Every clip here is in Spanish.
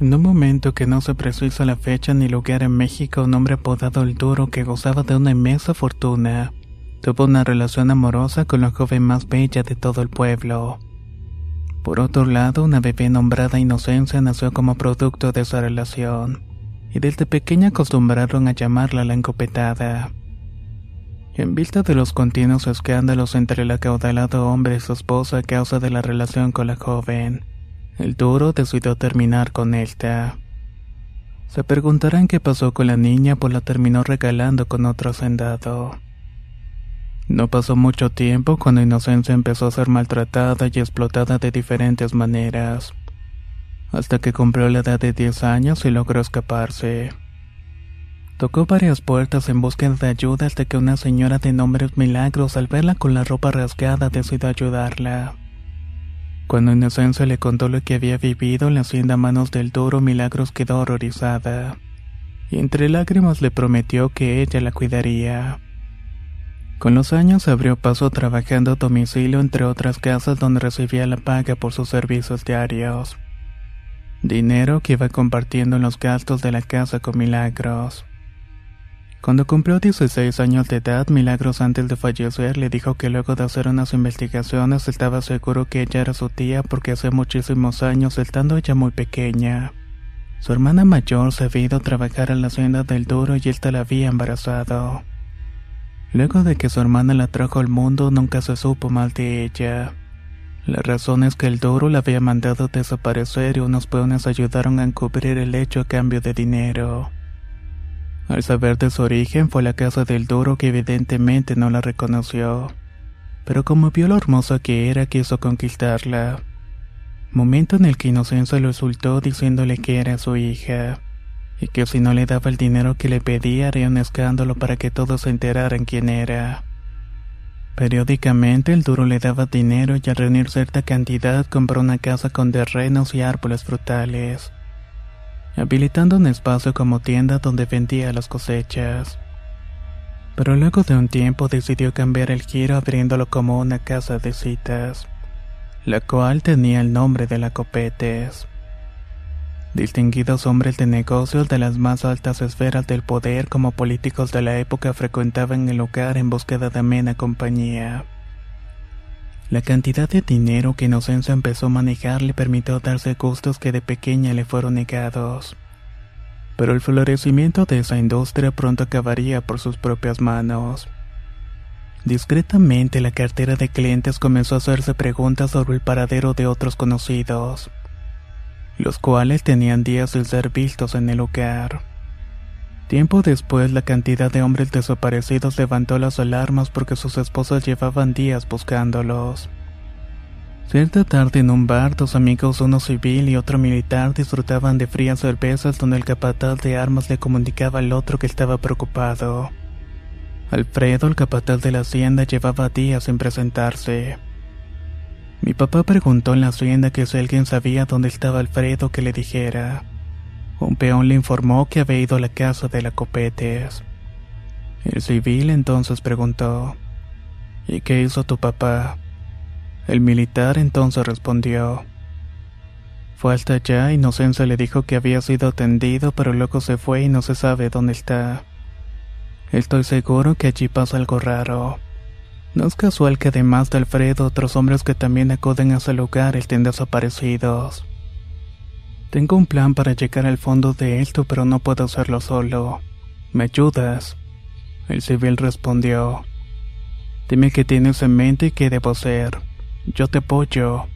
En un momento que no se precisa la fecha ni lugar en México, un hombre apodado El Duro que gozaba de una inmensa fortuna, tuvo una relación amorosa con la joven más bella de todo el pueblo. Por otro lado, una bebé nombrada Inocencia nació como producto de esa relación, y desde pequeña acostumbraron a llamarla la encopetada. En vista de los continuos escándalos entre el acaudalado hombre y su esposa a causa de la relación con la joven, el duro decidió terminar con esta. Se preguntarán qué pasó con la niña, pues la terminó regalando con otro hacendado. No pasó mucho tiempo cuando Inocencia empezó a ser maltratada y explotada de diferentes maneras, hasta que cumplió la edad de 10 años y logró escaparse. Tocó varias puertas en búsqueda de ayuda hasta que una señora de nombres Milagros, al verla con la ropa rasgada, decidió ayudarla. Cuando Inocencia le contó lo que había vivido en la hacienda manos del duro, Milagros quedó horrorizada. Y entre lágrimas le prometió que ella la cuidaría. Con los años abrió paso trabajando a domicilio entre otras casas donde recibía la paga por sus servicios diarios. Dinero que iba compartiendo en los gastos de la casa con Milagros. Cuando cumplió 16 años de edad, Milagros antes de fallecer le dijo que luego de hacer unas investigaciones estaba seguro que ella era su tía porque hace muchísimos años, estando ella muy pequeña, su hermana mayor se había ido a trabajar a la hacienda del Duro y ésta la había embarazado. Luego de que su hermana la trajo al mundo, nunca se supo mal de ella. La razón es que el Duro la había mandado desaparecer y unos peones ayudaron a encubrir el hecho a cambio de dinero. Al saber de su origen fue a la casa del duro que evidentemente no la reconoció. Pero como vio lo hermosa que era, quiso conquistarla. Momento en el que Inocencia lo insultó diciéndole que era su hija, y que si no le daba el dinero que le pedía haría un escándalo para que todos se enteraran quién era. Periódicamente el duro le daba dinero y al reunir cierta cantidad compró una casa con terrenos y árboles frutales habilitando un espacio como tienda donde vendía las cosechas. Pero luego de un tiempo decidió cambiar el giro abriéndolo como una casa de citas, la cual tenía el nombre de la Copetes. Distinguidos hombres de negocios de las más altas esferas del poder como políticos de la época frecuentaban el lugar en búsqueda de amena compañía. La cantidad de dinero que Inocencia empezó a manejar le permitió darse gustos que de pequeña le fueron negados. Pero el florecimiento de esa industria pronto acabaría por sus propias manos. Discretamente la cartera de clientes comenzó a hacerse preguntas sobre el paradero de otros conocidos, los cuales tenían días de ser vistos en el lugar. Tiempo después, la cantidad de hombres desaparecidos levantó las alarmas porque sus esposas llevaban días buscándolos. Cierta tarde en un bar, dos amigos, uno civil y otro militar, disfrutaban de frías cervezas donde el capataz de armas le comunicaba al otro que estaba preocupado. Alfredo, el capataz de la hacienda, llevaba días sin presentarse. Mi papá preguntó en la hacienda que si alguien sabía dónde estaba Alfredo que le dijera. Un peón le informó que había ido a la casa de la Copetes. El civil entonces preguntó, ¿Y qué hizo tu papá? El militar entonces respondió, fue hasta allá, Inocencia le dijo que había sido atendido, pero luego se fue y no se sabe dónde está. Estoy seguro que allí pasa algo raro. No es casual que además de Alfredo, otros hombres que también acuden a ese lugar estén desaparecidos. Tengo un plan para llegar al fondo de esto, pero no puedo hacerlo solo. ¿Me ayudas? El civil respondió. Dime qué tienes en mente y qué debo hacer. Yo te apoyo.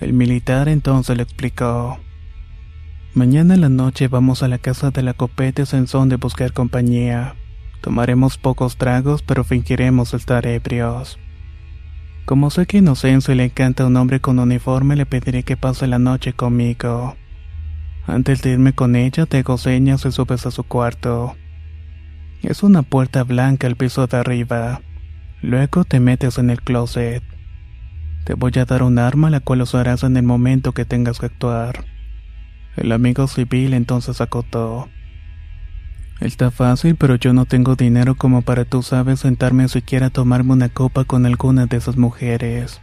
El militar entonces le explicó. Mañana en la noche vamos a la casa de la Copetes en de buscar compañía. Tomaremos pocos tragos, pero fingiremos estar ebrios. Como sé que Inocencio le encanta un hombre con uniforme, le pediré que pase la noche conmigo. Antes de irme con ella, te hago señas y subes a su cuarto. Es una puerta blanca al piso de arriba. Luego te metes en el closet. Te voy a dar un arma la cual usarás en el momento que tengas que actuar. El amigo civil entonces acotó. Está fácil, pero yo no tengo dinero como para tú sabes sentarme siquiera tomarme una copa con alguna de esas mujeres.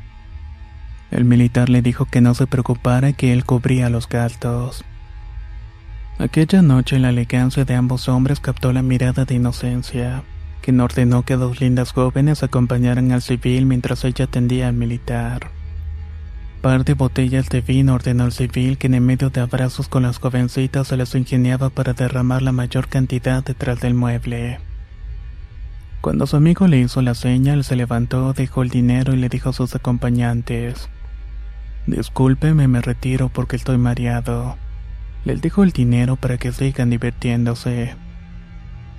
El militar le dijo que no se preocupara que él cubría los gastos. Aquella noche la elegancia de ambos hombres captó la mirada de inocencia quien ordenó que dos lindas jóvenes acompañaran al civil mientras ella atendía al militar. Par de botellas de vino ordenó al civil que en medio de abrazos con las jovencitas se las ingeniaba para derramar la mayor cantidad detrás del mueble. Cuando su amigo le hizo la señal, se levantó, dejó el dinero y le dijo a sus acompañantes: Discúlpeme, me retiro porque estoy mareado. Les dijo el dinero para que sigan divirtiéndose.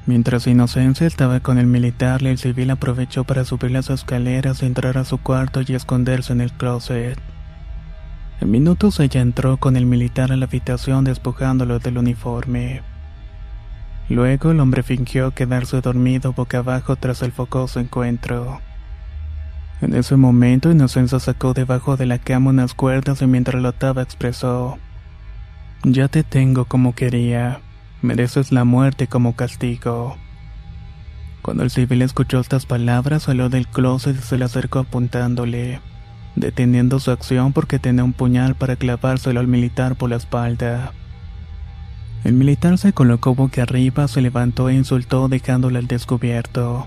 Mientras Inocencia estaba con el militar, el civil aprovechó para subir las escaleras, entrar a su cuarto y esconderse en el closet. En minutos ella entró con el militar a la habitación despojándolo del uniforme. Luego el hombre fingió quedarse dormido boca abajo tras el focoso encuentro. En ese momento Inocencia sacó debajo de la cama unas cuerdas y mientras lo ataba expresó, Ya te tengo como quería. Mereces la muerte como castigo. Cuando el civil escuchó estas palabras, salió del closet y se le acercó apuntándole, deteniendo su acción porque tenía un puñal para clavárselo al militar por la espalda. El militar se colocó boca arriba, se levantó e insultó dejándole al descubierto.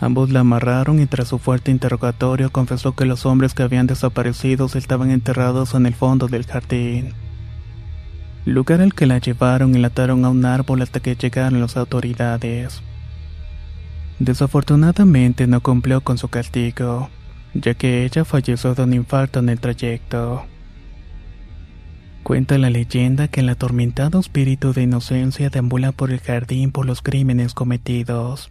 Ambos la amarraron y tras su fuerte interrogatorio confesó que los hombres que habían desaparecido estaban enterrados en el fondo del jardín lugar al que la llevaron y la ataron a un árbol hasta que llegaron las autoridades. Desafortunadamente no cumplió con su castigo, ya que ella falleció de un infarto en el trayecto. Cuenta la leyenda que el atormentado espíritu de inocencia deambula por el jardín por los crímenes cometidos.